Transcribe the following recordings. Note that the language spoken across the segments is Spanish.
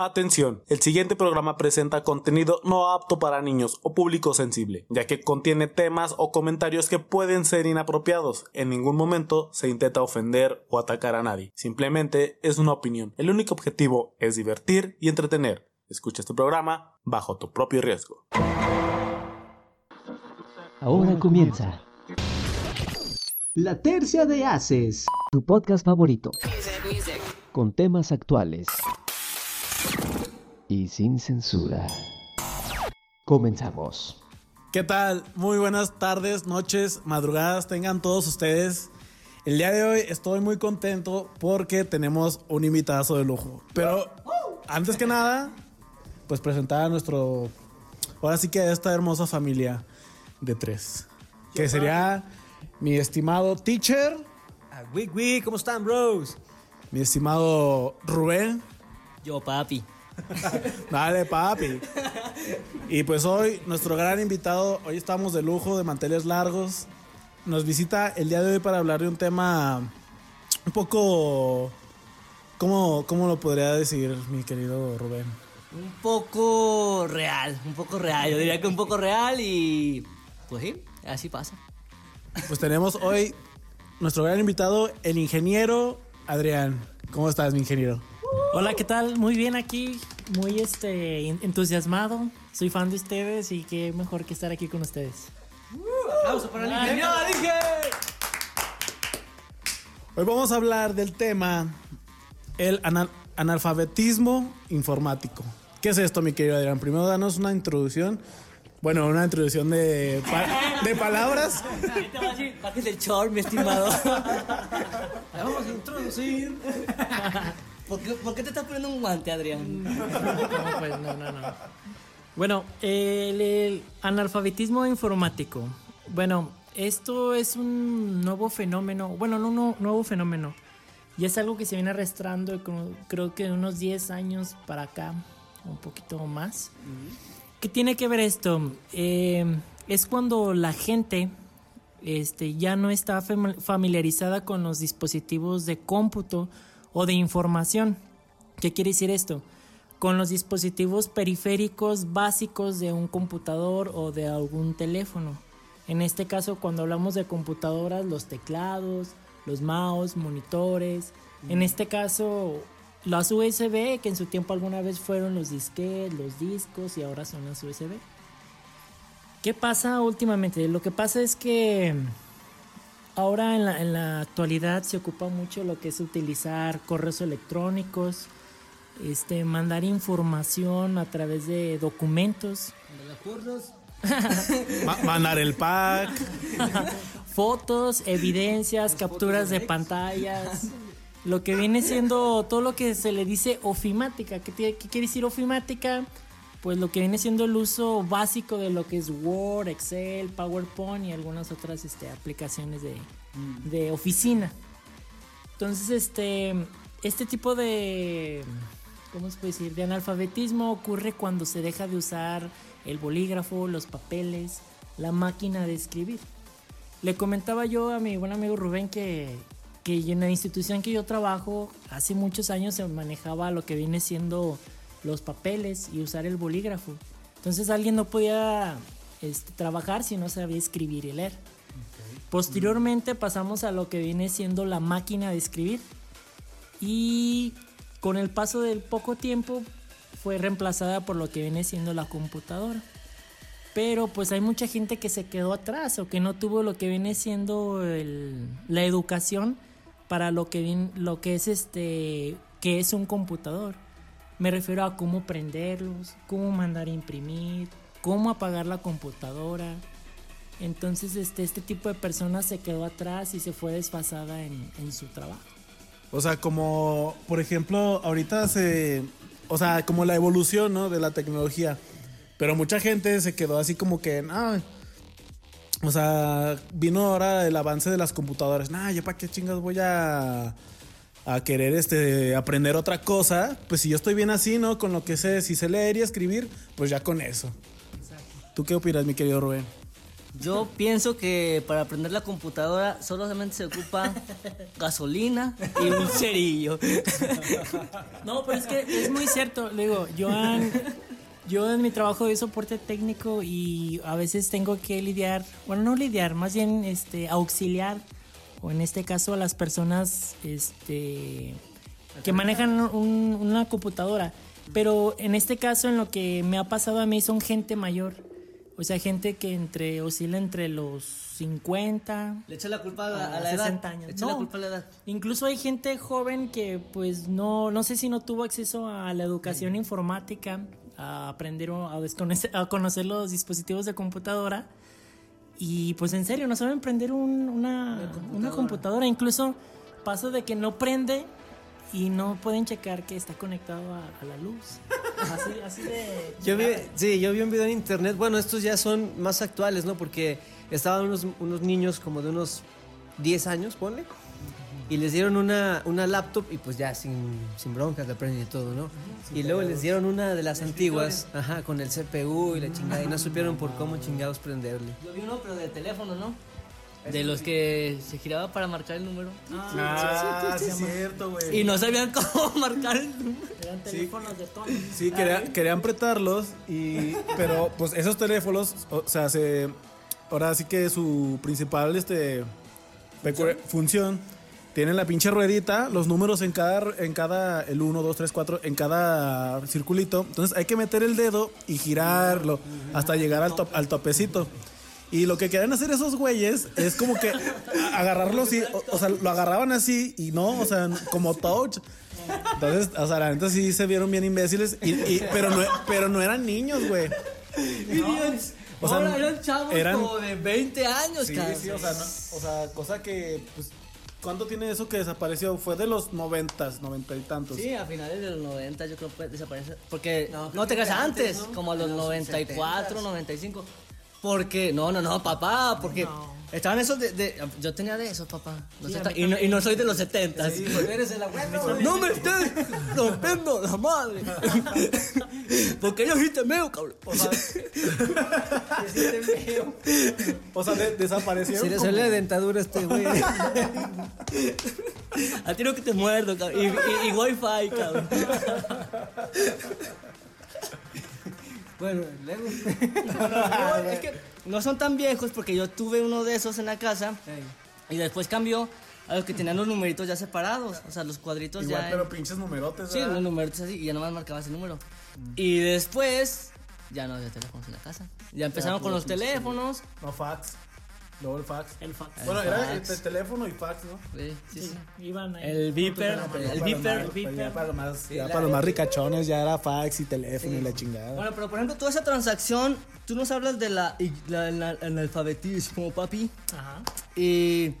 Atención, el siguiente programa presenta contenido no apto para niños o público sensible, ya que contiene temas o comentarios que pueden ser inapropiados. En ningún momento se intenta ofender o atacar a nadie, simplemente es una opinión. El único objetivo es divertir y entretener. Escucha este programa bajo tu propio riesgo. Ahora comienza La Tercia de Haces, tu podcast favorito, con temas actuales y sin censura. Comenzamos. ¿Qué tal? Muy buenas tardes, noches, madrugadas tengan todos ustedes. El día de hoy estoy muy contento porque tenemos un invitado de lujo. Pero antes que nada, pues presentar a nuestro, ahora sí que a esta hermosa familia de tres. Que sería mi estimado teacher. Ah, Wig, ¿cómo están, bros? Mi estimado Rubén. Yo, papi. Dale, papi. Y pues hoy, nuestro gran invitado, hoy estamos de lujo, de manteles largos. Nos visita el día de hoy para hablar de un tema un poco... ¿Cómo, cómo lo podría decir mi querido Rubén? Un poco real, un poco real. Yo diría que un poco real y... Pues sí, así pasa. Pues tenemos hoy nuestro gran invitado, el ingeniero Adrián. ¿Cómo estás, mi ingeniero? Hola, ¿qué tal? Muy bien aquí, muy este entusiasmado. Soy fan de ustedes y qué mejor que estar aquí con ustedes. ¡Aplauso para el ingeniero! dije! Hoy vamos a hablar del tema el anal analfabetismo informático. ¿Qué es esto, mi querido Adrián? Primero danos una introducción. Bueno, una introducción de, pa de palabras. Bájese el short, mi estimado. Vamos a introducir. ¿Por qué, ¿Por qué, te estás poniendo un guante, Adrián? No, pues no, no, no. Bueno, el, el, analfabetismo informático. Bueno, esto es un nuevo fenómeno. Bueno, no, no, nuevo fenómeno. Y es algo que se viene arrastrando, creo que de unos 10 años para acá, un poquito más. ¿Qué tiene que ver esto? Eh, es cuando la gente este, ya no está familiarizada con los dispositivos de cómputo o de información. ¿Qué quiere decir esto? Con los dispositivos periféricos básicos de un computador o de algún teléfono. En este caso, cuando hablamos de computadoras, los teclados, los mouse, monitores. En este caso, las USB, que en su tiempo alguna vez fueron los disquetes, los discos y ahora son las USB. ¿Qué pasa últimamente? Lo que pasa es que ahora en la, en la actualidad se ocupa mucho lo que es utilizar correos electrónicos, este, mandar información a través de documentos. mandar el pack. Fotos, evidencias, capturas de pantallas. Lo que viene siendo todo lo que se le dice ofimática. ¿Qué, qué quiere decir ofimática? Pues lo que viene siendo el uso básico de lo que es Word, Excel, PowerPoint y algunas otras este, aplicaciones de, de oficina. Entonces, este, este tipo de, ¿cómo se puede decir? De analfabetismo ocurre cuando se deja de usar el bolígrafo, los papeles, la máquina de escribir. Le comentaba yo a mi buen amigo Rubén que, que en la institución que yo trabajo, hace muchos años se manejaba lo que viene siendo los papeles y usar el bolígrafo. Entonces alguien no podía este, trabajar si no sabía escribir y leer. Okay. Posteriormente pasamos a lo que viene siendo la máquina de escribir. Y con el paso del poco tiempo fue reemplazada por lo que viene siendo la computadora. Pero pues hay mucha gente que se quedó atrás o que no tuvo lo que viene siendo el, la educación para lo que, lo que es este que es un computador. Me refiero a cómo prenderlos, cómo mandar a imprimir, cómo apagar la computadora. Entonces este, este tipo de personas se quedó atrás y se fue desfasada en, en su trabajo. O sea, como por ejemplo, ahorita se o sea, como la evolución, ¿no? De la tecnología. Pero mucha gente se quedó así como que. O sea, vino ahora el avance de las computadoras. Nah, yo para qué chingas voy a, a querer este, aprender otra cosa. Pues si yo estoy bien así, ¿no? Con lo que sé, si sé leer y escribir, pues ya con eso. Exacto. ¿Tú qué opinas, mi querido Rubén? Yo pienso que para aprender la computadora solamente se ocupa gasolina y un cerillo. No, pero es que es muy cierto. Le digo, yo en, yo en mi trabajo de soporte técnico y a veces tengo que lidiar, bueno, no lidiar, más bien este, auxiliar, o en este caso a las personas este, que manejan un- una computadora. Pero en este caso, en lo que me ha pasado a mí, son gente mayor. O sea, gente que entre oscila entre los 50, Le echa la culpa a la, a a la edad. 60 años. Le echa la No. culpa a la edad. Incluso hay gente joven que pues no, no sé si no tuvo acceso a la educación informática, a aprender o a, a conocer los dispositivos de computadora. Y pues en serio, no saben prender un- una, una computadora. Incluso pasa de que no prende y no pueden checar que está conectado a, a la luz. Así, así de... Yo vi, sí, yo vi un video en internet. Bueno, estos ya son más actuales, ¿no? Porque estaban unos, unos niños como de unos 10 años, ponle. Y les dieron una, una laptop y pues ya sin, sin broncas la prenden y todo, ¿no? y luego les dieron una de las antiguas, ajá, con el CPU y la chingada. Y no supieron por cómo chingados prenderle. Yo vi uno, pero de teléfono, ¿no? De los que se giraba para marcar el número. Ah, sí, es cierto, güey. Y no sabían cómo marcar el número. Eran teléfonos de tono. Sí, quería- querían apretarlos, y, pero pues esos teléfonos, o sea, se, ahora sí que su principal este, pecu- función tienen la pinche ruedita, los números en cada, en cada, el 1, 2, 3, 4, en cada circulito. Entonces hay que meter el dedo y girarlo hasta llegar al, top- al topecito. Y lo que querían hacer esos güeyes es como que agarrarlo así, o, o sea, lo agarraban así y no, o sea, como touch. Entonces, o sea, la neta sí se vieron bien imbéciles, y, y- pero, no, pero no eran niños, güey. O sea, Ahora eran chavos eran- como de 20 años, Sí, sí, o sea, no- o sea, cosa que, pues, ¿cuánto tiene eso que desapareció? Fue de los noventas, noventa y tantos. Sí, a finales de los 90 yo creo que desaparece. Porque no, te creas antes, como a los 94, 95. Porque, no, no, no, papá, porque estaban esos de, de- Yo tenía de esos, papá. No y, no, y no soy de los 70. eres el abuelo. No me estés rompiendo la madre. Porque yo sí te meo, cabrón. O sea, o sea, de- desaparecieron. Se le sale la dentadura este güey. A ti no que te muerdo, cabrón. Y, y, y wifi, cabrón. Bueno, luego. No, es que no son tan viejos porque yo tuve uno de esos en la casa y después cambió a los que tenían los numeritos ya separados, o sea, los cuadritos Igual, ya. en- pero pinches numerotes, Sí, los numeritos así y ya nomás marcabas el número. Y después ya no había teléfonos en la casa. Ya empezaron con los teléfonos. No, fax. Luego el fax. El fax. Bueno, El era fax. el, el teléfono y fax, ¿no? Sí, sí, sí. Iban ahí. El beeper, el Para los beeper. Ya para los más, ya para los más ricachones ya era fax y teléfono y la chingada. Bueno, pero por ejemplo, toda esa transacción, tú nos hablas de la, la, la- el alfabetismo, papi. Ajá. ¿Y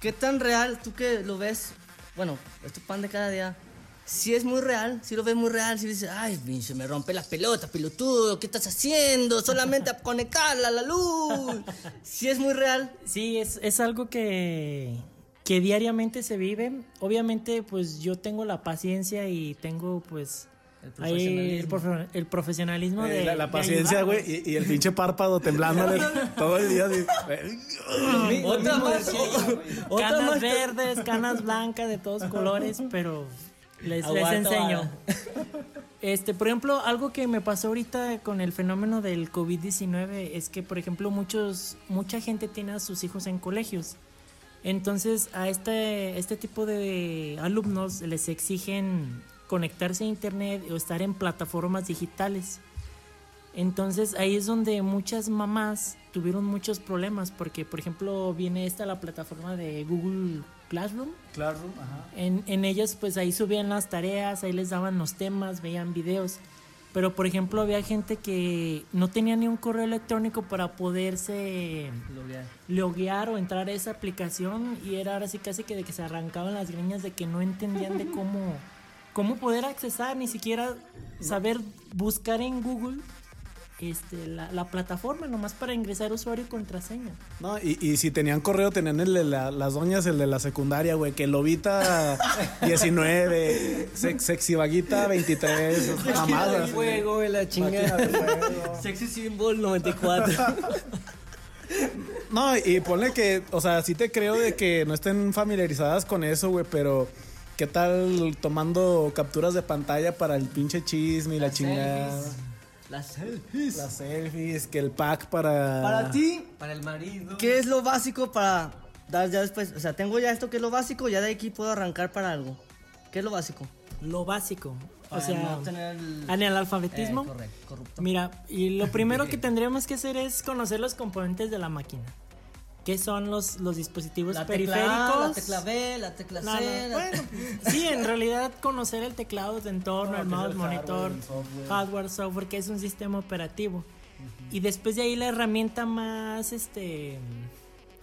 qué tan real, tú que lo ves, bueno, es tu pan de cada día, si es muy real, si lo ves muy real, si dices, ay, pinche, me rompe las pelotas, pelotudo, ¿qué estás haciendo? Solamente a conectarla a la luz. Si es muy real, Sí, es, es algo que, que diariamente se vive. Obviamente, pues yo tengo la paciencia y tengo, pues, El ahí el, profe- el profesionalismo Eh, de. la, paciencia, güey, y, y el pinche párpado temblándole todo el día. así. otra más, otra Canas más. verdes, canas blancas de todos colores, pero les, les enseño. Este, por ejemplo, algo que me pasó ahorita con el fenómeno del COVID-19 es que, por ejemplo, muchos, mucha gente tiene a sus hijos en colegios. Entonces, a este, este tipo de alumnos les exigen conectarse a internet o estar en plataformas digitales. Entonces ahí es donde muchas mamás tuvieron muchos problemas porque, por ejemplo, viene esta la plataforma de Google Classroom. Claro, ajá. En, en ellas pues ahí subían las tareas, ahí les daban los temas, veían videos. Pero por ejemplo había gente que no tenía ni un correo electrónico para poderse loguear o entrar a esa aplicación y era ahora sí casi que de que se arrancaban las greñas de que no entendían de cómo, cómo poder accesar, ni siquiera saber buscar en Google este, la, la plataforma nomás para ingresar usuario y contraseña. No, y, y si tenían correo, tenían el de la- las doñas, el de la secundaria, güey, que lobita 19, sex, sexy vaguita 23, mamadas. Fuego y la chingada. Sexy Symbol 94. No, y ponle que, o sea, sí te creo de que no estén familiarizadas con eso, güey, pero ¿qué tal tomando capturas de pantalla para el pinche chisme y la chingada? Las selfies. Las selfies, que el pack para... Para ti, Para el marido. ¿qué es lo básico para dar ya después? O sea, tengo ya esto que es lo básico, ya de aquí puedo arrancar para algo. ¿Qué es lo básico? Lo básico. O sea, no tener el... en el alfabetismo. Eh, correcto, corrupto. Mira, y lo primero que tendríamos que hacer es conocer los componentes de la máquina. ¿Qué son los, los dispositivos La tecla periféricos? A, la tecla B, la tecla No, no, C. la- bueno, sí, en realidad conocer el teclado de entorno, el mouse, monitor, hardware, software, que es un sistema operativo. Y después de ahí la herramienta más, este,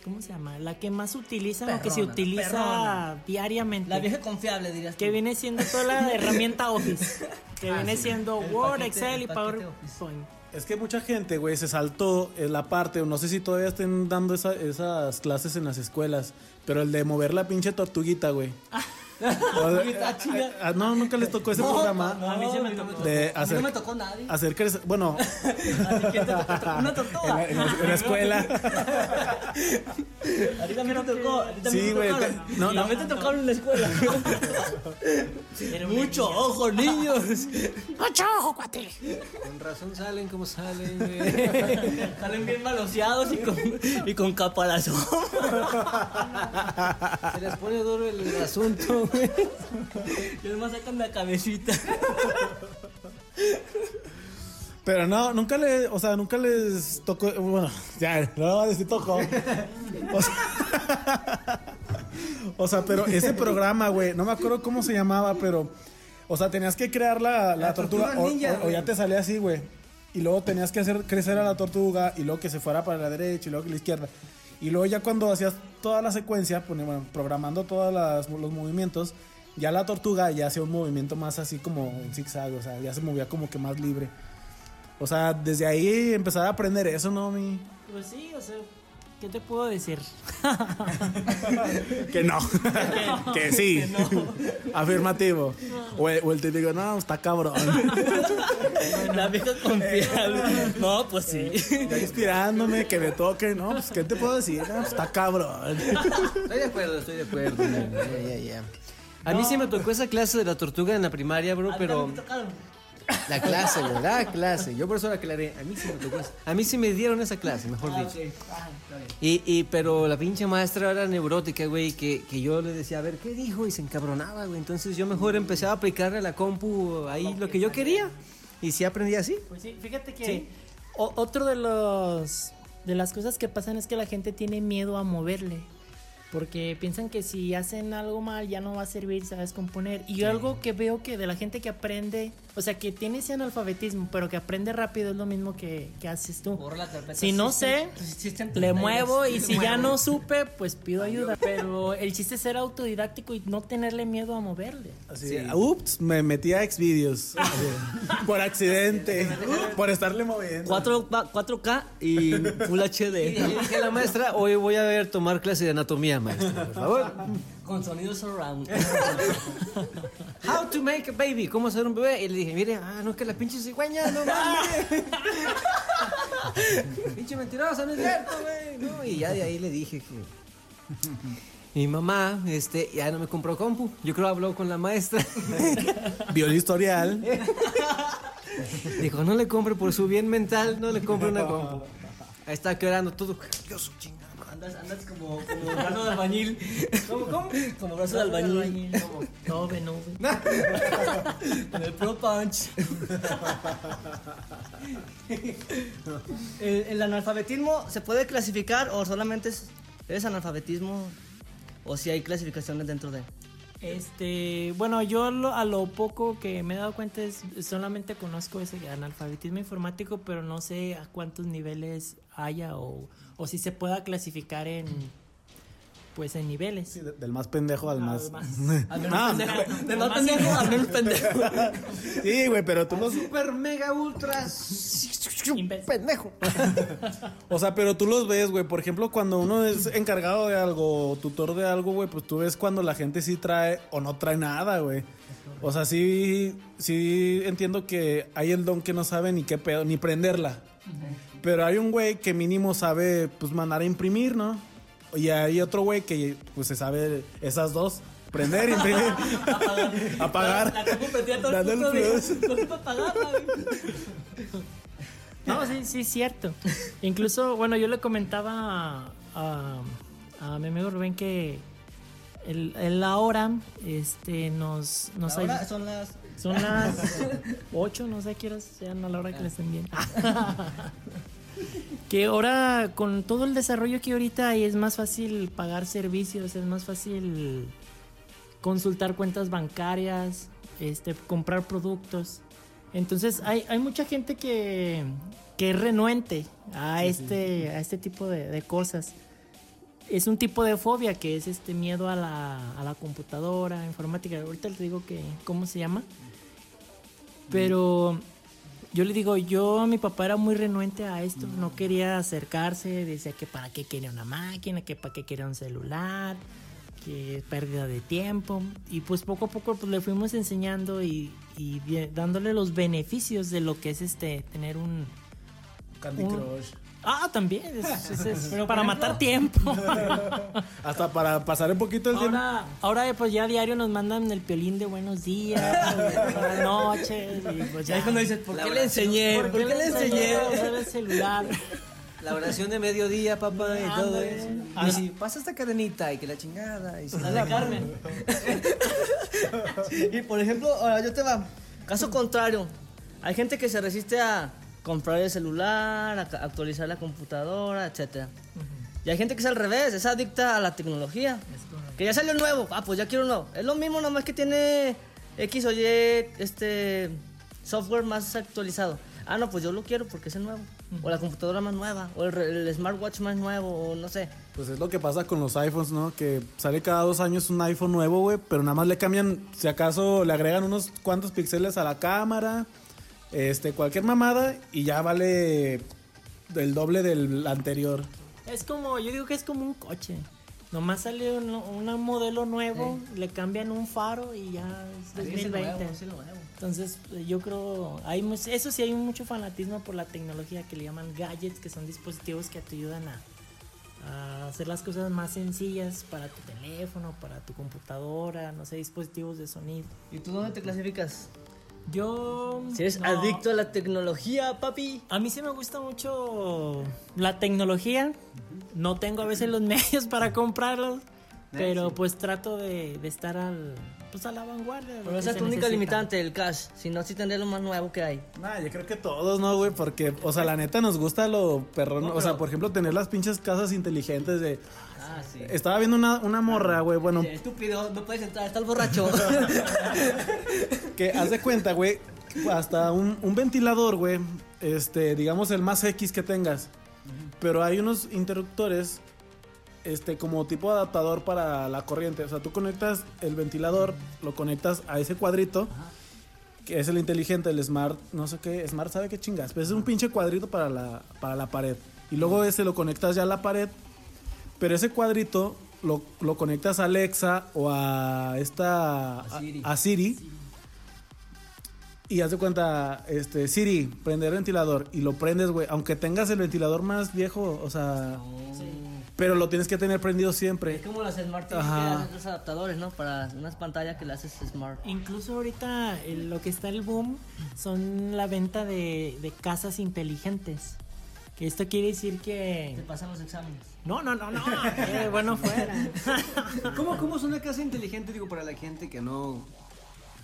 ¿cómo se llama? La que más utilizan o que se utiliza perrona. diariamente. La vieja confiable, dirías que tú. viene siendo toda la herramienta Office. Que viene siendo El Word, paquete- Excel y paquete Office. Es que mucha gente, güey, se saltó en la parte, no sé si todavía estén dando esa- esas clases en las escuelas, pero el de mover la pinche tortuguita, güey. Chinga. ah, no, nunca les tocó ese No, programa. no, A mí sí me tocó. De A mí hacer- no me tocó nadie. Hacer crecer, bueno, que te tocó una en tortuga. la, en la- en la escuela. A ti también te tocó. A ti también Sí, güey, no, no. También te tocaron en la escuela. Mucho ojo, niños. ¡Mucho ojo, cuate! Con razón salen como salen, güey. Salen bien maloseados y con, y con caparazón. Se les pone duro el, el asunto, güey. Y además sacan la cabecita. Pero no, nunca le, o sea, nunca les tocó, bueno, ya, no decir tocó. O sea, o sea, pero ese programa, güey, no me acuerdo cómo se llamaba, pero, o sea, tenías que crear la, la tortuga, tortuga o- ninja, o, ya te salía así, güey. Y luego tenías que hacer crecer a la tortuga y luego que se fuera para la derecha y luego que la izquierda. Y luego ya cuando hacías toda la secuencia, bueno, programando todos los movimientos, ya la tortuga ya hacía un movimiento más así como en zigzag, o sea, ya se movía como que más libre. O sea, desde ahí empezar a aprender eso, ¿no? Mi? Pues sí, o sea, ¿qué te puedo decir? Que no. que sí. Afirmativo. O el, o el típico, no, está cabrón. La vieja confiable. No, pues sí. Ya inspirándome, que me toque, ¿no? Pues, ¿qué te puedo decir? No, está cabrón. Estoy de acuerdo, estoy de acuerdo. Ya, ya, ya. A mí sí me tocó esa clase de la tortuga en la primaria, bro, pero... La clase, güey, la clase. Yo por eso la aclaré. A mí sí me tocó esa. A mí sí me dieron esa clase, mejor Ah, dicho. ok. Ah, está bien. Y, y, pero la pinche maestra era neurótica, güey, que, que yo le decía, a ver, ¿qué dijo? Y se encabronaba, güey. Entonces yo mejor empezaba a aplicarle a la compu ahí lo que yo quería. Y sí aprendí así. Pues sí, fíjate que Sí. o- otro de los de las cosas que pasan es que la gente tiene miedo a moverle. Porque piensan que si hacen algo mal ya no va a servir, sabes componer. Y yo algo que veo que de la gente que aprende, o sea, que tiene ese analfabetismo, pero que aprende rápido es lo mismo que, que haces tú. Borra la carpeta. Si no sé, Le 32. muevo y si ya no supe, pues pido ayuda. Pero el chiste es ser autodidáctico y no tenerle miedo a moverle. Así, ups, me metí a Xvideos. Por accidente. por estarle moviendo. 4, 4K y Full Y HD. le dije a la maestra, hoy voy a ver tomar clase de anatomía, maestra, por favor. Con sonidos surround. How to make a baby, cómo hacer un bebé. Y le dije, mire, ah, no, que la pinche cigüeña, no mames. pinche mentirosa, no es cierto, güey. No, y ya de ahí le dije que. Mi mamá, este, ya no me compró compu. Yo creo habló con la maestra. Vio el historial. Dijo, no le compre por su bien mental, no le compre una compu. Ahí está quebrando todo. Dios, chingada. Andas, andas como, como brazo de albañil. ¿Cómo, cómo? Como brazo de albañil. No, ve, no, ve. Con el Pro Punch. ¿El, el analfabetismo se puede clasificar o solamente es, es analfabetismo? ¿O si hay clasificaciones dentro de? Este, bueno, yo lo- a lo poco que me he dado cuenta es solamente conozco ese analfabetismo informático, pero no sé a cuántos niveles haya o, o si se pueda clasificar en pues en niveles. Sí, de- del más pendejo al más. Al menos Ah, pendejo. Del más pendejo al menos pendejo. Sí, güey, pero tú los. Super mega ultra. Pendejo. O sea, pero tú los ves, güey. Por ejemplo, cuando uno es encargado de algo, o tutor de algo, güey, pues tú ves cuando la gente sí trae o no trae nada, güey. O sea, sí, sí entiendo que hay el don que no sabe ni qué pedo, ni prenderla. Pero hay un güey que mínimo sabe, pues, mandar a imprimir, ¿no? Y hay otro güey que, pues, se sabe esas dos. Prender, imprimir, apagar. La compu prendía todo el Dando el plus. No sí, sí, es cierto. Incluso, bueno, yo le comentaba a, a mi amigo Rubén que el, el ahora este, nos, nos Ahora ayuda- son las. Son las 8, no sé qué horas sean a la hora que les estén bien. que ahora con todo el desarrollo que ahorita hay es más fácil pagar servicios, es más fácil consultar cuentas bancarias, este, comprar productos. Entonces hay, hay mucha gente que, que es renuente a este, a este tipo de, de cosas. Es un tipo de fobia que es este miedo a la, a la computadora, informática. Ahorita les digo que cómo se llama. Pero yo le digo, yo a mi papá era muy renuente a esto, no quería acercarse, decía que para qué quería una máquina, que para qué quería un celular, que pérdida de tiempo. Y pues poco a poco pues, le fuimos enseñando y, y dándole los beneficios de lo que es este tener un... Candy Un- Crush. Ah, también, es, es- es Pero, para ejemplo- matar tiempo. Hasta para pasar un poquito el tiempo. Ahora, ahora pues ya a diario nos mandan el piolín de buenos días, buenas noches, y pues ya. Es cuando dices, ¿por La qué le enseñé? ¿Por qué le enseñé el celular? La oración de mediodía, papá, y todo eso. Ah. Y si pasa esta cadenita y que la chingada. Y si- Dale, Carmen. y por ejemplo, ahora yo te va. Caso contrario, hay gente que se resiste a comprar el celular, actualizar la computadora, etcétera. Y hay gente que es al revés, es adicta a la tecnología. Que ya salió nuevo, ah, pues ya quiero uno nuevo. Es lo mismo, nomás que tiene X o Y este software más actualizado. Ah, no, pues yo lo quiero porque es el nuevo. O la computadora más nueva, o el, re- el smartwatch más nuevo, o no sé. Pues es lo que pasa con los iPhones, ¿no? Que sale cada dos años un iPhone nuevo, güey, pero nada más le cambian, si acaso le agregan unos cuantos píxeles a la cámara, este, cualquier mamada y ya vale el doble del anterior. Es como, yo digo que es como un coche. Nomás sale un, un modelo nuevo, le cambian un faro y ya es Así es el 2020. nuevo, es el nuevo. Entonces, eh, yo creo, hay eso sí hay mucho fanatismo por la tecnología que le llaman gadgets, que son dispositivos que te ayudan a, a hacer las cosas más sencillas para tu teléfono, para tu computadora, no sé, dispositivos de sonido. ¿Y tú dónde te clasificas? Yo... Si eres no, adicto a la tecnología, papi. A mí sí me gusta mucho la tecnología. No tengo a veces los medios para comprarlos, pero pues trato de, de estar al, pues a la vanguardia. Pero que esa es tu única necesita. limitante, el cash. Si no, sí tendré lo más nuevo que hay. Nah, yo creo que todos, ¿no, güey? Porque, o sea, la neta nos gusta lo perrón. No, O sea, por ejemplo, tener las pinches casas inteligentes de... Ah, sí. Estaba viendo una, una morra, güey, bueno, Estúpido, no puedes entrar, está el borracho. que haz de cuenta, güey, hasta un, un ventilador, güey, este, digamos el más X que tengas. Pero hay unos interruptores, este, como tipo adaptador para la corriente. O sea, tú conectas el ventilador, lo conectas a ese cuadrito, que es el inteligente, el smart, no sé qué, smart sabe qué chingas. Pero es un pinche cuadrito para la, para la pared. Y luego ese lo conectas ya a la pared, pero ese cuadrito lo, lo conectas a Alexa o a esta... A Siri. a Siri y haz de cuenta, este, Siri, prender ventilador. Y lo prendes, güey. Aunque tengas el ventilador más viejo, o sea. Pero lo tienes que tener prendido Es siempre. como las Smart TV que Ajá. hacen los adaptadores, ¿no? Para unas pantallas que le haces smart. Incluso ahorita eh, lo que está el boom son la venta de, de casas inteligentes. Que esto quiere decir Te que... pasan los exámenes. No, no, no, no. eh, bueno, fuera. ¿Cómo, ¿Cómo es una casa inteligente? Digo, para la gente que no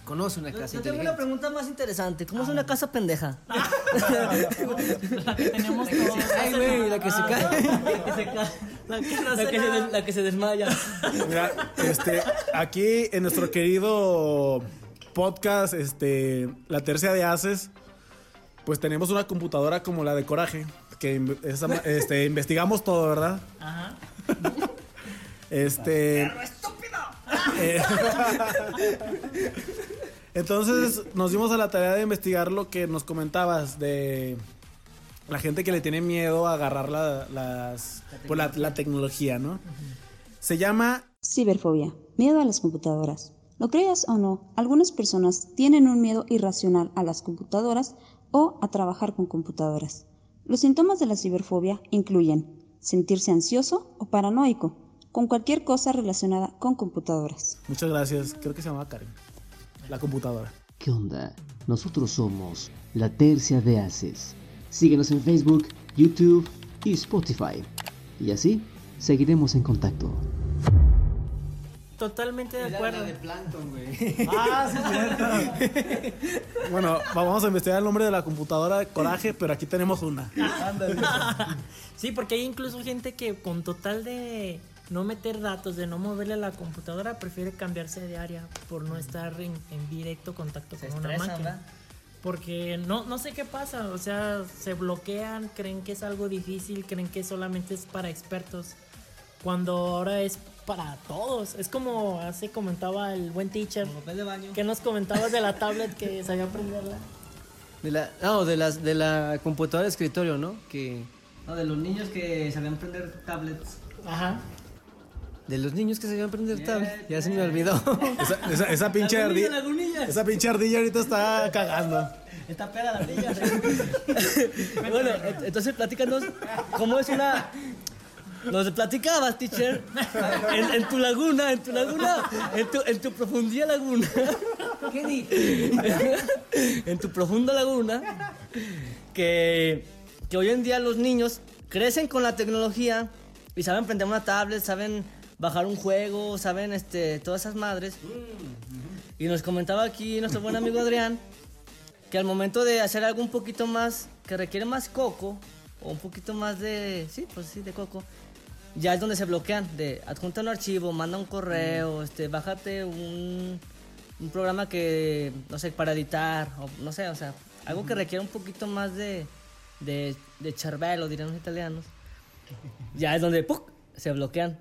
conoce una Yo, casa yo tengo una inteligente. pregunta más interesante. ¿Cómo es una casa pendeja? la que tenemos todos. Ay, güey, la que se cae. La que se cae. La que no La hace que, se, nada. des- la que se desmaya. Mira, este, aquí en nuestro querido podcast, este, la tercia de Haces, pues tenemos una computadora como la de Coraje, que esa este, investigamos todo, ¿verdad? Ajá. Este. Eh, Entonces nos dimos a la tarea de investigar lo que nos comentabas de la gente que le tiene miedo a agarrar la, las, pues, la, la tecnología, ¿no? Se llama Ciberfobia, miedo a las computadoras. Lo creas o no, algunas personas tienen un miedo irracional a las computadoras o a trabajar con computadoras. Los síntomas de la ciberfobia incluyen sentirse ansioso o paranoico con cualquier cosa relacionada con computadoras. Muchas gracias. Creo que se llamaba Karen. La computadora. ¿Qué onda? Nosotros somos La Tercia de Haces. Síguenos en Facebook, YouTube y Spotify. Y así seguiremos en contacto. Totalmente de acuerdo. Plankton, güey. Ah, sí, cierto. bueno, vamos a investigar el nombre de la computadora de Coraje, pero aquí tenemos una. Sí, porque hay incluso gente que con total de no meter datos, de no moverle a la computadora, prefiere cambiarse de área por no estar en, en directo contacto Se con una máquina. ¿verdad? Porque no, no sé qué pasa, o sea, se bloquean, creen que es algo difícil, creen que solamente es para expertos, cuando ahora es para todos. Es como hace comentaba el buen teacher, Papel de baño. que nos comentabas de la tablet que sabía aprenderla. De la, no, de, las, de la computadora de escritorio, ¿no? Que, No, de los niños que sabían prender tablets. Ajá. de los niños que sabían prender tablet. Ya se me olvidó. Esa, esa, esa pinche ardilla. Esa pinche ardilla ahorita está cagando. Está pega la ardilla. bueno, ent- entonces platícanos cómo es una. Nos platicabas, teacher, en, en tu laguna, en tu laguna, en tu, en tu profundía laguna. ¿Qué dije? en tu profunda laguna, que, que hoy en día los niños crecen con la tecnología y saben prender una tablet, saben bajar un juego, saben este, todas esas madres. Y nos comentaba aquí nuestro buen amigo Adrián que al momento de hacer algo un poquito más, que requiere más coco, o un poquito más de, sí, pues sí, de coco, ya es donde se bloquean, de adjunta un archivo, manda un correo, este, bájate un, un programa que, no sé, para editar, o no sé, o sea, algo que requiere un poquito más de, de, de cervello, dirían los italianos, ya es donde ¡puc! se bloquean.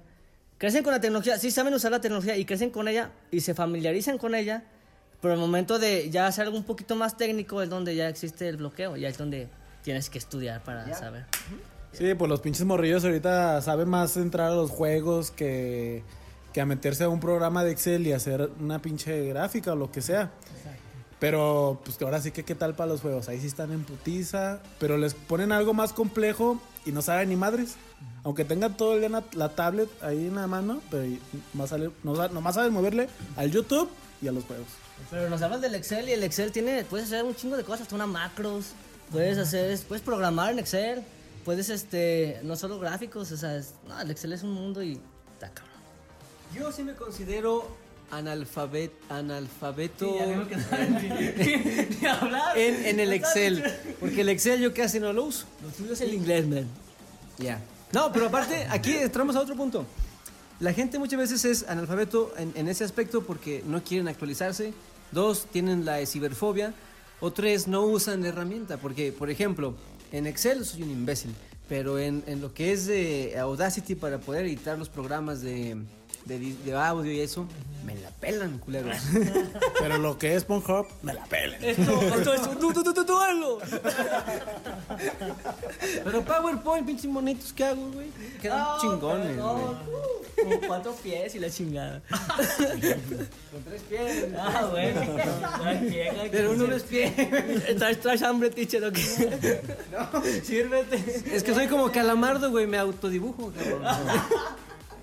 Crecen con la tecnología, sí saben usar la tecnología y crecen con ella y se familiarizan con ella, pero el momento de ya hacer algo un poquito más técnico es donde ya existe el bloqueo, ya es donde tienes que estudiar para saber. Sí, pues los pinches morrillos ahorita saben más entrar a los juegos que, que a meterse a un programa de Excel y hacer una pinche gráfica o lo que sea. Pero, pues que ahora sí que qué tal para los juegos. Ahí sí están en putiza, pero les ponen algo más complejo y no saben ni madres. Aunque tengan todo el día la, tablet ahí en la mano, pero más sale, no, sa- nomás saben moverle al YouTube y a los juegos. Pero nos hablas del Excel y el Excel tiene, puedes hacer un chingo de cosas, hasta una macros, puedes hacer, puedes programar en Excel, puedes este, no solo gráficos, o sea, es- no, el Excel es un mundo y está cabrón. Yo sí me considero analfabet, analfabeto Ni hablar. en, en el Excel. Porque el Excel yo casi no lo uso. Lo tuyo es el inglés, man. Ya. No, pero aparte, aquí entramos a otro punto. La gente muchas veces es analfabeto en, en ese aspecto porque no quieren actualizarse. Dos, tienen la ciberfobia. O tres, no usan la herramienta. Porque, por ejemplo, en Excel soy un imbécil. Pero en, en lo que es de Audacity para poder editar los programas de, de, di- de audio y eso, me la pelan, culeros. Pero lo que es Pornhub, me la pelen. Esto, esto es un tu, tu, tu, tu, duelo. Pero PowerPoint, pinches monitos que hago, güey. Quedan Ah, chingones, perdón. güey. Con cuatro pies y la chingada. Con tres pies. Ah, bueno. Pero uno no es pie. ¿Traes, traes hambre, teacher, o qué? Sírvete. Es que soy como calamardo, güey, me autodibujo, cabrón.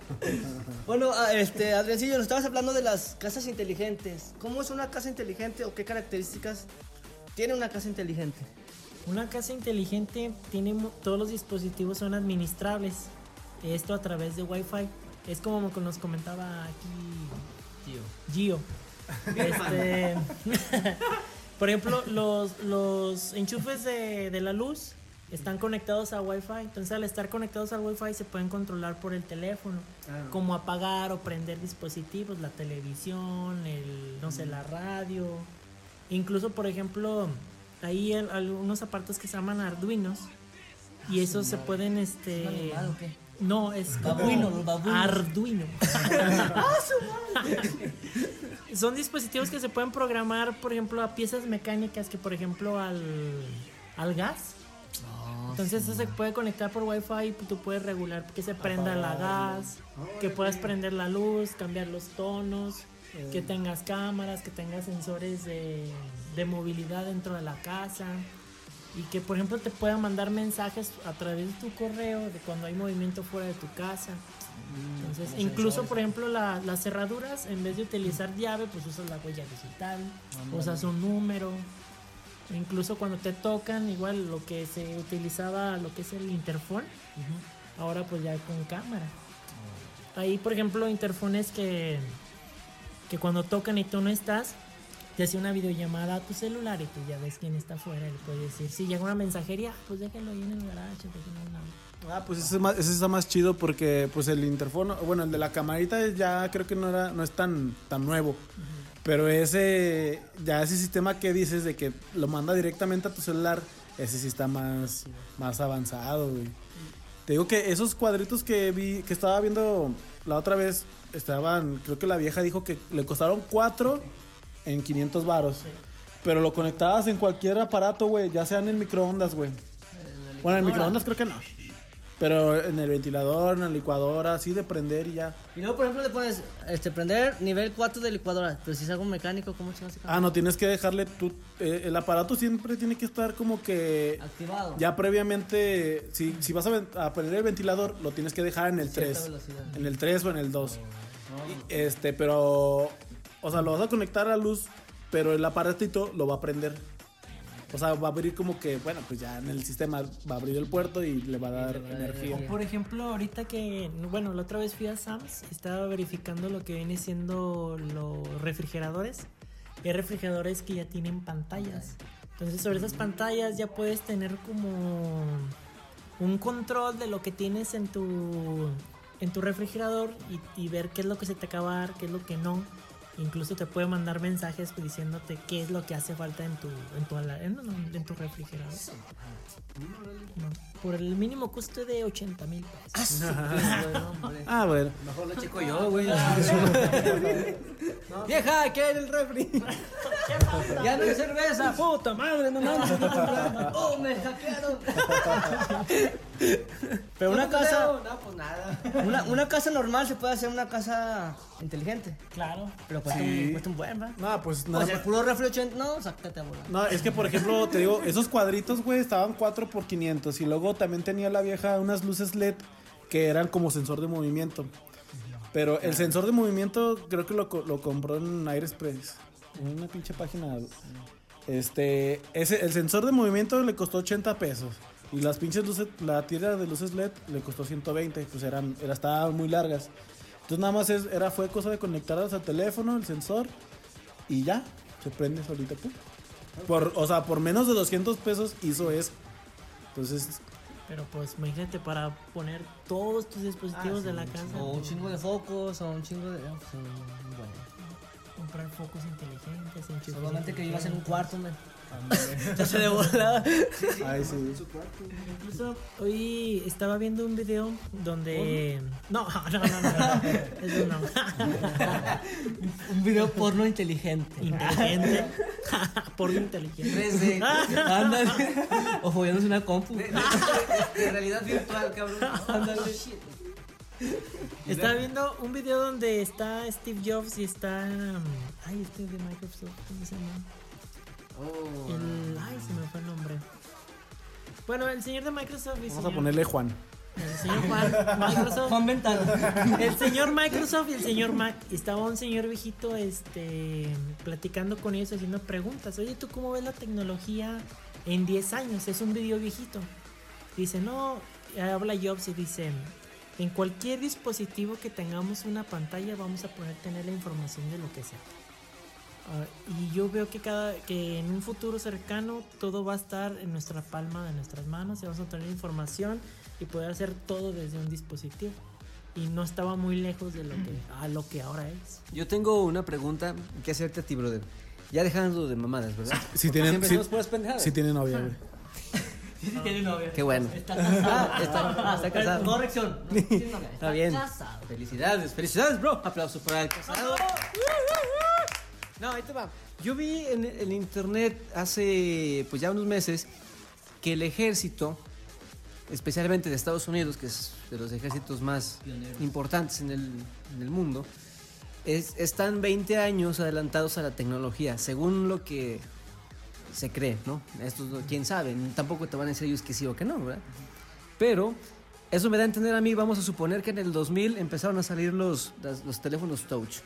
Bueno, ah, este, Adriancillo, nos estabas hablando de las casas inteligentes. ¿Cómo es una casa inteligente o qué características tiene una casa inteligente? Una casa inteligente tiene todos los dispositivos son administrables. Esto a través de Wi-Fi. Es como nos comentaba aquí Gio. Este, por ejemplo, los, los enchufes de, de la luz están conectados a Wi-Fi. Entonces, al estar conectados al Wi-Fi, se pueden controlar por el teléfono. Como apagar o prender dispositivos, la televisión, el, no sé, la radio. Incluso, por ejemplo, hay al- algunos aparatos que se llaman Arduinos. Y esos se pueden, este... o qué? No, es como Babuino, los babuinos. Arduino. Son dispositivos que se pueden programar, por ejemplo, a piezas mecánicas que, por ejemplo, al, al gas. Entonces eso se puede conectar por Wi-Fi y tú puedes regular que se prenda la gas, que puedas prender la luz, cambiar los tonos, que tengas cámaras, que tengas sensores de, de movilidad dentro de la casa. y que por ejemplo te pueda mandar mensajes a través de tu correo de cuando hay movimiento fuera de tu casa. Entonces, incluso por ejemplo la- las cerraduras, en vez de utilizar llave, pues usas la huella digital, usas un número. Incluso cuando te tocan, igual lo que se utilizaba, lo que es el interfón, ahora pues ya con cámara. Ahí, por ejemplo, interfones que, que cuando tocan y tú no estás, te hace una videollamada a tu celular y tú ya ves quién está afuera y le puedes decir, si llega una mensajería, pues déjalo ahí en el garage, la- Ah, pues ese, es más- ese está más chido porque pues el interfono, bueno, el de la camarita ya creo que no era no es tan tan nuevo. Pero ese ya ese sistema que dices de que lo manda directamente a tu celular, ese sí está más más avanzado, güey. Te digo que esos cuadritos que vi que estaba viendo la otra vez estaban, creo que la vieja dijo que le costaron cuatro en 500 varos. Pero lo conectabas en cualquier aparato, güey, ya sea en el microondas, güey. Bueno, en el microondas creo que no. Pero en el ventilador, en la licuadora, así de prender y ya. Y luego, por ejemplo, le pones este, prender nivel 4 de licuadora. Pero si es algo mecánico, ¿cómo se hace? Ah, no, tienes que dejarle tú. eh, el aparato siempre tiene que estar como que. Activado. Ya previamente, si, si vas a, prender el ventilador, lo tienes que dejar en el Cierta 3. velocidad. En el 3 o en el 2. Y, Este, pero. O sea, lo vas a conectar a luz, pero el aparatito lo va a prender. O sea, va a abrir como que, bueno, pues ya en el sistema va a abrir el puerto y le va a dar energía. Por ejemplo, ahorita que, bueno, la otra vez fui a Sam's, estaba verificando lo que viene siendo los refrigeradores. Y hay refrigeradores que ya tienen pantallas. Entonces, sobre esas pantallas ya puedes tener como un control de lo que tienes en tu, en tu refrigerador y, y ver qué es lo que se te acaba, qué es lo que no. Incluso te puede mandar mensajes diciéndote qué es lo que hace falta en tu, en tu, en, no, en tu refrigerador. No, por el mínimo costo de 80 mil pesos. Ah, bueno. Mejor lo checo yo, güey. Vieja, ¿qué hay en el refri? Ya no hay cerveza, puta madre, no mames. ¡Oh, me hackearon! Pero una ¿Cuánto casa. No, pues nada. Una, una casa normal se puede hacer una casa inteligente. Claro. Pero cuesta, Sí. un, cuesta un buen, ¿va? No, pues O nada. sea, el puro refri 80, no, sácate a volar. No, es que por ejemplo, te digo, esos cuadritos, güey, estaban 4 por 500 y luego también tenía la vieja unas luces LED que eran como sensor de movimiento. Pero el sensor de movimiento creo que lo, lo compró en AirExpress, en una pinche página. Este, ese, el sensor de movimiento le costó 80 pesos y las pinches luces, la tira de luces LED le costó 120, pues eran, era, estaban muy largas. Entonces nada más es- era, fue cosa de conectarlas al teléfono, el sensor y ya, se prende solita. pum. Por, o sea, por menos de 200 pesos hizo eso. Entonces, Pero pues imagínate para poner todos tus dispositivos de la casa. O un chingo de focos, o un chingo de. ah, pues, bueno. Comprar focos inteligentes, enchufes Solamente que vivas en un cuarto, man. Ya se de volada. ay, sí. Incluso hoy estaba viendo un video donde... No, no, no, no, no. Eso no. Un video porno inteligente. Inteligente. Porno inteligente. 3D. Ándale. O follándose una compu. De realidad virtual, cabrón. Ándale. Estaba viendo un video donde está Steve Jobs y está... um, Ay, este de Microsoft, ¿cómo se llama? Oh, El... Ay, se me fue el nombre. Bueno, el señor de Microsoft y Vamos a ponerle Juan. El señor Juan, Microsoft. Juan Ventana. El señor Microsoft y el señor Mac. Estaba un señor viejito este, platicando con ellos haciendo preguntas. Oye, ¿tú cómo ves la tecnología en 10 años? Es un video viejito. Dice, no, habla Jobs y dice, en cualquier dispositivo que tengamos una pantalla vamos a poder tener la información de lo que sea. Ah, y yo veo que cada que en un futuro cercano todo va a estar en nuestra palma de nuestras manos y vamos a tener información y poder hacer todo desde un dispositivo y no estaba muy lejos de lo que a lo que ahora es Yo tengo una pregunta que hacerte a ti, brother. Ya dejando de mamadas, ¿verdad? Si Porque tienen, si, si tienen novia, güey. Tiene novia. Qué bueno. Está casado. Ah, está- está casado. Corrección. No, tiene novia. Está bien. casado. Felicidades, felicidades, bro. Aplauso para el casado. No, ahí te va. Yo vi en el internet hace pues ya unos meses que el ejército, especialmente de Estados Unidos, que es de los ejércitos más importantes en el, en el mundo, es- están 20 años adelantados a la tecnología, según lo que se cree, ¿no? Esto no- quién sabe, tampoco te van a decir ellos que sí o que no, ¿verdad? Pero eso me da a entender a mí, vamos a suponer que en el 2000 empezaron a salir los, los teléfonos touch.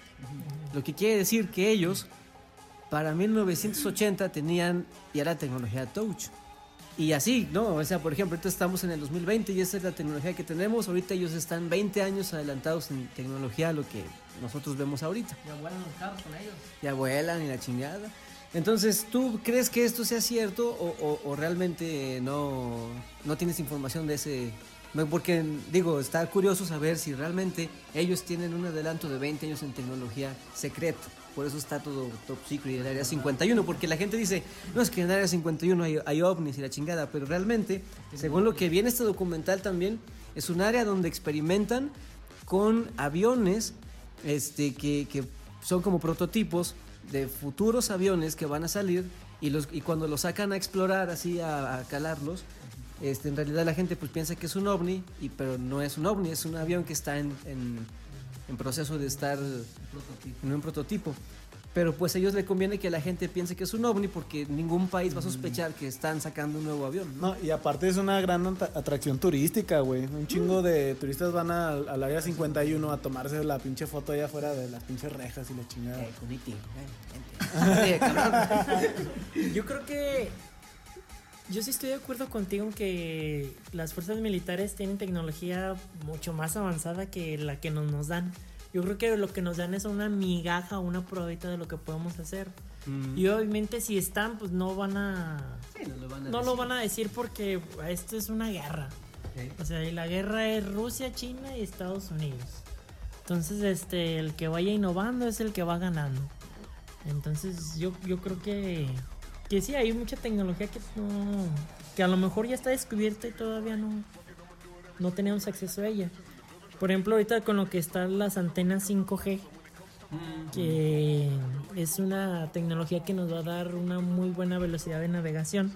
Lo que quiere decir que ellos para 1980 tenían ya la tecnología touch. Y así, ¿no? O sea, por ejemplo, ahorita estamos en el 2020 y esa es la tecnología que tenemos. Ahorita ellos están 20 años adelantados en tecnología a lo que nosotros vemos ahorita. Ya vuelan los carros con ellos. Ya vuelan y la chingada. Entonces, ¿tú crees que esto sea cierto o, realmente no, no tienes información de ese? Porque, digo, está curioso saber si realmente ellos tienen un adelanto de 20 años en tecnología secreto. Por eso está todo top secret el área 51. Porque la gente dice, no es que en área 51 hay, hay ovnis y la chingada. Pero realmente, según lo que viene este documental también, es un área donde experimentan con aviones este, que, que son como prototipos de futuros aviones que van a salir y, los, y cuando los sacan a explorar, así a, a calarlos, este, en realidad la gente pues piensa que es un ovni, y, pero no es un ovni, es un avión que está en, en- en proceso de estar en un prototipo. Pero pues a ellos le conviene que la gente piense que es un ovni porque ningún país va a sospechar que están sacando un nuevo avión. ¿no? No, y aparte es una gran atracción turística, güey. Un chingo de turistas van al, al área 51 a tomarse la pinche foto allá afuera de las pinches rejas y la chingada. Eh, Oye, cabrón. Yo creo que. Yo sí estoy de acuerdo contigo en que las fuerzas militares tienen tecnología mucho más avanzada que la que nos, nos dan. Yo creo que lo que nos dan es una migaja, una probadita de lo que podemos hacer. Y obviamente si están, pues no van a... Sí, no lo van a No lo decir. van a decir porque esto es una guerra. O sea, y la guerra es Rusia, China y Estados Unidos. Entonces, este, el que vaya innovando es el que va ganando. Entonces, yo, yo creo que, que sí, hay mucha tecnología que no, que a lo mejor ya está descubierta y todavía no, no tenemos acceso a ella. Por ejemplo, ahorita con lo que están las antenas 5G, que es una tecnología que nos va a dar una muy buena velocidad de navegación.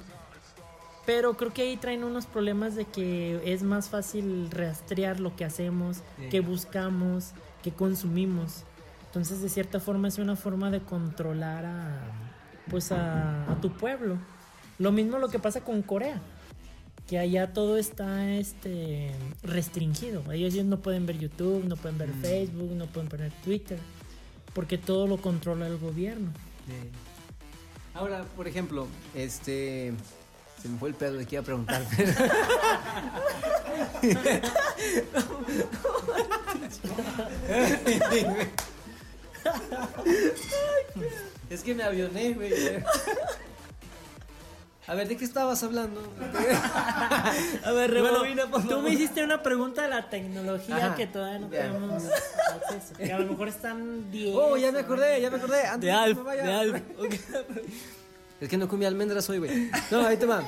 Pero creo que ahí traen unos problemas de que es más fácil rastrear lo que hacemos, que buscamos, que consumimos. Entonces, de cierta forma, es una forma de controlar a, pues a, a tu pueblo. Lo mismo lo que pasa con Corea, que allá todo está este, restringido. Ellos no pueden ver YouTube, no pueden ver Facebook, no pueden ver Twitter, porque todo lo controla el gobierno. Ahora, por ejemplo, este. Se me fue el pedo de que iba a preguntar. es que me avioné, güey. A ver, ¿de qué estabas hablando? A ver, rebobina, por tú favor. me hiciste una pregunta de la tecnología Ajá, que todavía no tenemos acceso. Que a lo mejor están 10. Oh, ya me acordé, ya me acordé. Antes De Alf, me de Alf. Es que no comí almendras hoy, güey. No, ahí te va.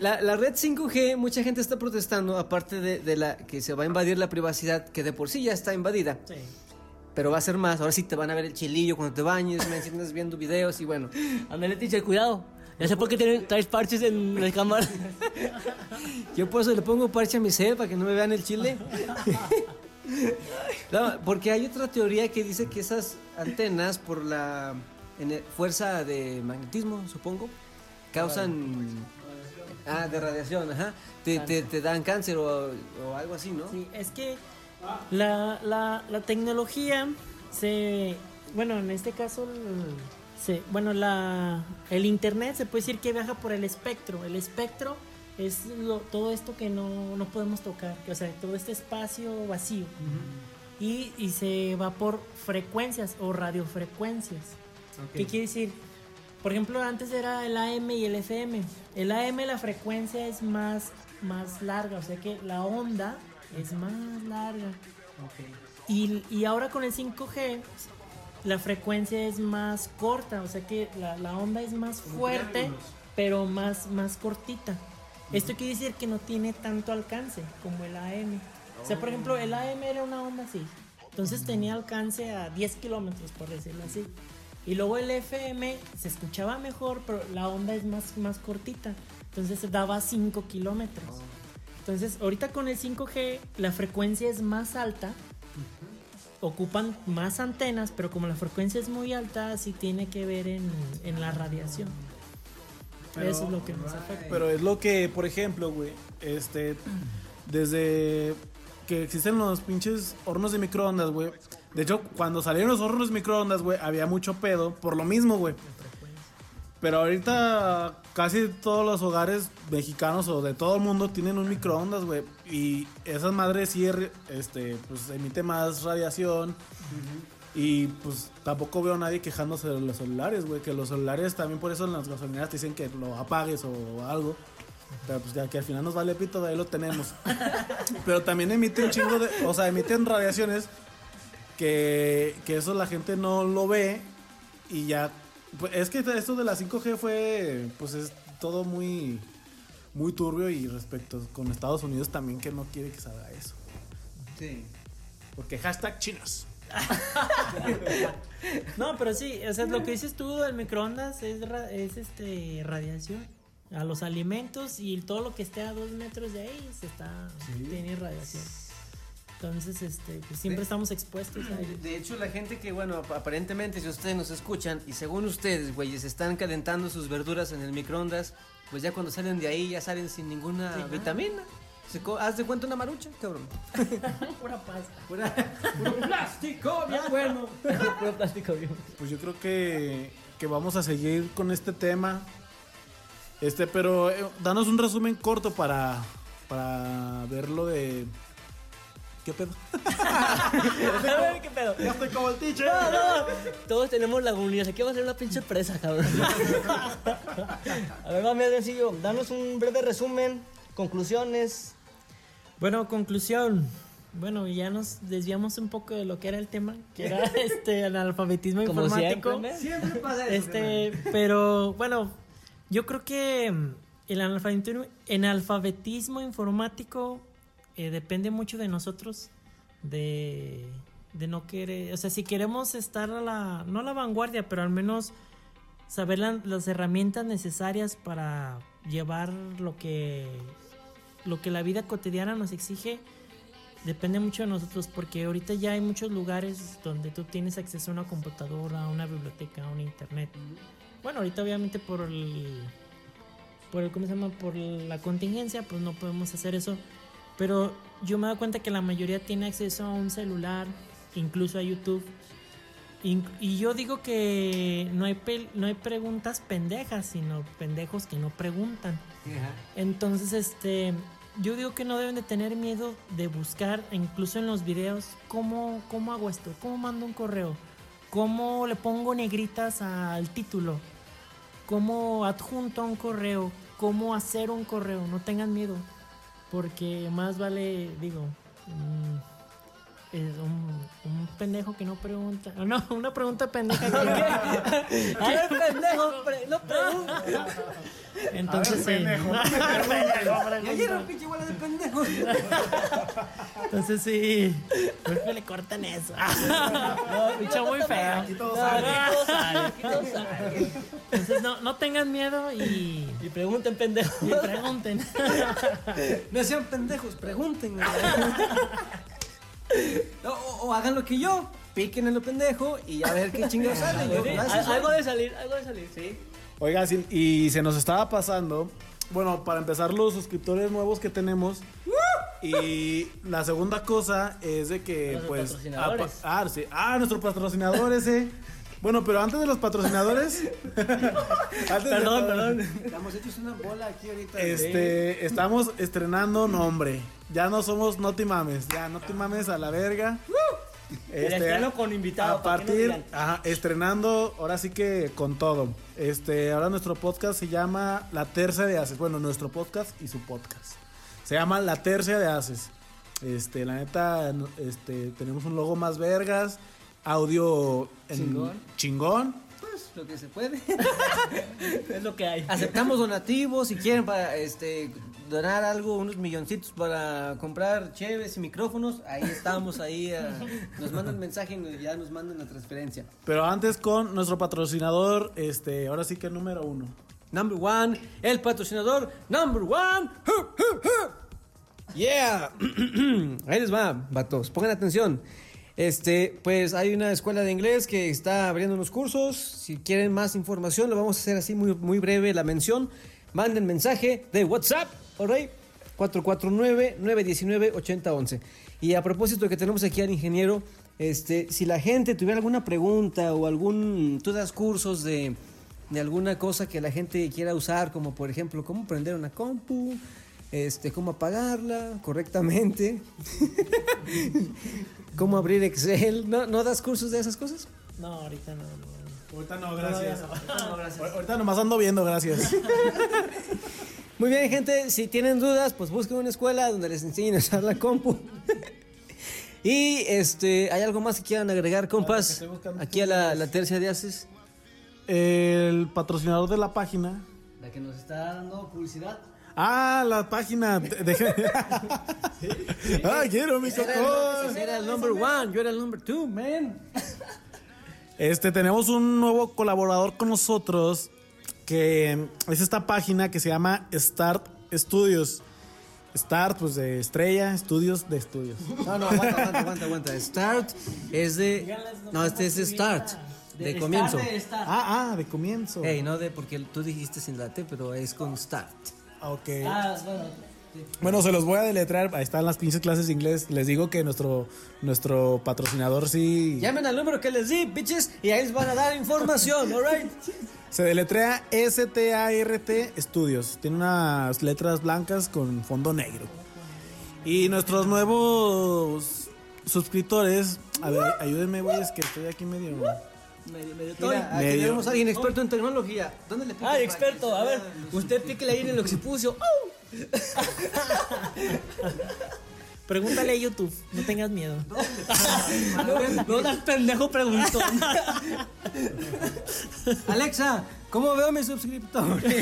La, la red 5G, mucha gente está protestando, aparte de, de la que se va a invadir la privacidad, que de por sí ya está invadida. Sí. Pero va a ser más. Ahora sí te van a ver el chilillo cuando te bañes, me enciendes viendo videos y bueno. Ándale, teacher, cuidado. Ya sé por qué tiene- traes parches en la cámara. Yo por eso le pongo parche a mi sed para que no me vean el chile. No, porque hay otra teoría que dice que esas antenas, por la ene- fuerza de magnetismo, supongo, causan. Ah, de radiación, ajá. Te, te, te dan cáncer o, o algo así, ¿no? Sí, es que la, la, la tecnología se. Bueno, en este caso. el- se, bueno, la, el internet se puede decir que viaja por el espectro. El espectro es lo- todo esto que no, no podemos tocar, que, o sea, todo este espacio vacío. y, y se va por frecuencias o radiofrecuencias. ¿Qué quiere decir? Por ejemplo, antes era el AM y el FM. El AM la frecuencia es más, más larga, o sea que la onda es más larga. Y, y ahora con el 5G la frecuencia es más corta, o sea que la, la onda es más fuerte, pero más, más cortita. Esto quiere decir que no tiene tanto alcance como el AM. O sea, por ejemplo, el AM era una onda así. Entonces tenía alcance a 10 kilómetros, por decirlo así. Y luego el FM se escuchaba mejor, pero la onda es más, más cortita. Entonces daba 5 kilómetros. Entonces, ahorita con el 5G, la frecuencia es más alta. Ocupan más antenas, pero como la frecuencia es muy alta, sí tiene que ver en, en la radiación. Eso es lo que nos afecta. Pero es lo que, por ejemplo, güey, este, desde que existen los pinches hornos de microondas, güey. De hecho, cuando salieron los hornos de microondas, güey, había mucho pedo por lo mismo, güey. Pero ahorita casi todos los hogares mexicanos o de todo el mundo tienen un microondas, güey. Y esas madres sí, er- este, pues emite más radiación. Y pues tampoco veo a nadie quejándose de los celulares, güey. Que los celulares también por eso en las gasolineras te dicen que lo apagues o algo. Pero pues ya que al final nos vale pito, de ahí lo tenemos. Pero también emite un chingo de. O sea, emiten radiaciones que, que eso la gente no lo ve. Y ya. Pues, es que esto de la 5G fue. Pues es todo muy. Muy turbio y respecto con Estados Unidos también que no quiere que se haga eso. Sí. Porque hashtag chinos. No, pero sí, o sea, lo que dices tú del microondas es, ra- es este radiación a los alimentos y todo lo que esté a dos metros de ahí se está tiene radiación. Entonces, este, pues siempre estamos expuestos a ello. De hecho, la gente que, bueno, ap- aparentemente, si ustedes nos escuchan y según ustedes, güeyes, están calentando sus verduras en el microondas, pues ya cuando salen de ahí ya salen sin ninguna vitamina. Se ¿Haz de cuenta una marucha, cabrón? Pura pasta. Pura- puro plástico, bien bueno. Puro plástico, bien. Pues yo creo que, que vamos a seguir con este tema. Este, pero eh, danos un resumen corto para, para ver lo de. ¿Qué pedo? A ver, ¿qué pedo? Ya estoy como el teacher. No, no, todos tenemos lagunillas. Aquí va a ser una pinche presa, cabrón. A ver, mami, sencillo. Danos un breve resumen, conclusiones. Bueno, conclusión. Bueno, ya nos desviamos un poco de lo que era el tema, que era este analfabetismo Como informático. siempre, ¿no? Siempre pasa eso. Este, pero bueno, yo creo que el analfabetismo, el alfabetismo informático eh, depende mucho de nosotros, de, de no querer, o sea, si queremos estar a la, no a la vanguardia, pero al menos saber la- las herramientas necesarias para llevar lo que, lo que la vida cotidiana nos exige. Depende mucho de nosotros porque ahorita ya hay muchos lugares donde tú tienes acceso a una computadora, a una biblioteca, a un internet. Bueno, ahorita obviamente por el, por el, ¿cómo se llama? Por la contingencia, pues no podemos hacer eso. Pero yo me doy cuenta que la mayoría tiene acceso a un celular, incluso a YouTube. Y yo digo que no hay, pel- no hay preguntas pendejas, sino pendejos que no preguntan. Entonces, este, yo digo que no deben de tener miedo de buscar, incluso en los videos, cómo, cómo hago esto, cómo mando un correo, cómo le pongo negritas al título, cómo adjunto a un correo, cómo hacer un correo. No tengan miedo, porque más vale, digo, mm, es un, un pendejo que no pregunta. No, una pregunta pendeja que A ver, pendejo, pre- no preguntes. Entonces, sí. Y ayer era un pinche de pendejos. Entonces sí. Creo que le cortan eso. Bicho muy feo. Aquí todo sale, aquí todo sale. Entonces no, no tengan miedo y, Y pregunten, pendejo. y pregunten. No sean pendejos, pregunten. O, hagan lo que yo, piquen en lo pendejo y a ver qué chingados sale. Yo, gracias, al- algo de salir, algo de salir, sí. Oiga, sí, y se nos estaba pasando. Bueno, para empezar, los suscriptores nuevos que tenemos. Y la segunda cosa es de que, Nuestros pues. patrocinadores. Ah, ah, sí. Ah, nuestro patrocinador ese. Bueno, pero antes de los patrocinadores. antes Perdón, perdón. Estamos hechos una bola aquí ahorita. Este, estamos estrenando nombre. Ya no somos No Te Mames. Ya no te mames a la verga. El estreno con invitado, A no partir, ajá, estrenando, ahora sí que con todo. Este, ahora nuestro podcast se llama La Tercia de Haces. Bueno, nuestro podcast y su podcast. Se llama La Tercia de Haces. Este, la neta, este, tenemos un logo más vergas, audio en- Chingón. chingón. Pues lo que se puede. Es lo que hay. Aceptamos donativos si quieren para este donar algo, unos milloncitos para comprar cheves y micrófonos. Ahí estamos, ahí ah, nos mandan mensaje y ya nos mandan la transferencia. Pero antes con nuestro patrocinador, este, ahora sí que número uno. Number one, el patrocinador number one. Yeah. Ahí les va, vatos. Pongan atención. Este, pues hay una escuela de inglés que está abriendo unos cursos. Si quieren más información, lo vamos a hacer así muy, muy breve la mención. Manden mensaje de WhatsApp, ¿alright? 449-919-8011. Y a propósito que tenemos aquí al ingeniero, este, si la gente tuviera alguna pregunta o algún, tú das cursos de, de alguna cosa que la gente quiera usar, como por ejemplo, cómo prender una compu, este, cómo apagarla correctamente, cómo abrir Excel, ¿No, ¿no das cursos de esas cosas? No, ahorita no. no. Ahorita no, gracias. Ahorita nomás ando viendo, gracias. Muy bien, gente, si tienen dudas, pues busquen una escuela donde les enseñen a usar la compu. y este, ¿hay algo más que quieran agregar, compas? Aquí a la, la tercia de haces. El patrocinador de la página. La que nos está dando publicidad. Ah, la página. de- Deje. ah, quiero mi Ese cocón. era el number one, yo era el number two, man. Este, tenemos un nuevo colaborador con nosotros que es esta página que se llama Start Studios. Start, pues de estrella, estudios de estudios. No, no, aguanta, aguanta, aguanta, aguanta. Start es de. No, este es de start, de comienzo. Ah, ah, de comienzo. Hey, no de porque tú dijiste sin la T, pero es con start. Ah, Ok. Ah, bueno. Bueno, se los voy a deletrear. Ahí están las 15 clases de inglés. Les digo que nuestro, nuestro patrocinador sí. Llamen al número que les di, bitches, y ahí les van a dar información, alright? Se deletrea S-T-A-R-T Studios. Tiene unas letras blancas con fondo negro. Y nuestros nuevos suscriptores. A ver, ayúdenme, güey, es que estoy aquí medio. Medio, medio Mira, aquí Medio. tenemos a alguien experto en tecnología. ¿Dónde le pico Ay, para experto, que a se ver, usted píquele ahí en el occipucio. ¡Au! Pregúntale a YouTube, no tengas miedo. No das pendejo preguntó. Alexa, ¿cómo veo mi suscriptor?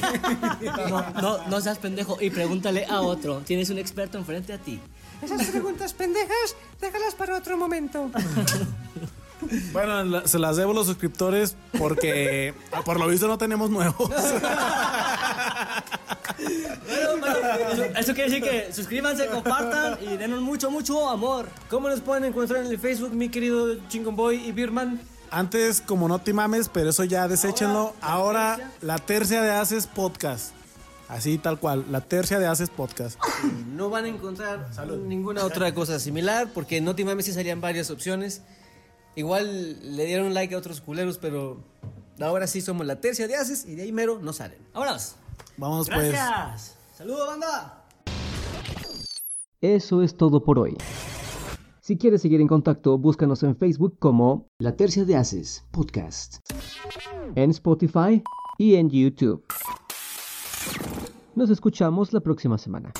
No, no, no seas pendejo y pregúntale a otro. Tienes un experto enfrente a ti. Esas preguntas pendejas, déjalas para otro momento. Bueno, la- se las debo a los suscriptores porque ah, por lo visto no tenemos nuevos. Bueno, bueno, eso, quiere decir que suscríbanse, compartan y denos mucho, mucho amor. ¿Cómo nos pueden encontrar en el Facebook, mi querido Chingon Boy y Birman? Antes, como no te mames, pero eso ya deséchenlo. Ahora, la tercia de Haces Podcast. Así tal cual, la tercia de Haces Podcast. No van a encontrar ninguna otra cosa similar porque no te mames si salían varias opciones. Igual le dieron like a otros culeros, pero ahora sí somos la tercia de haces y de ahí mero no salen. Vámonos. Vamos pues. Gracias. Saludos, banda. Eso es todo por hoy. Si quieres seguir en contacto, búscanos en Facebook como La Tercia de Haces Podcast, en Spotify y en YouTube. Nos escuchamos la próxima semana.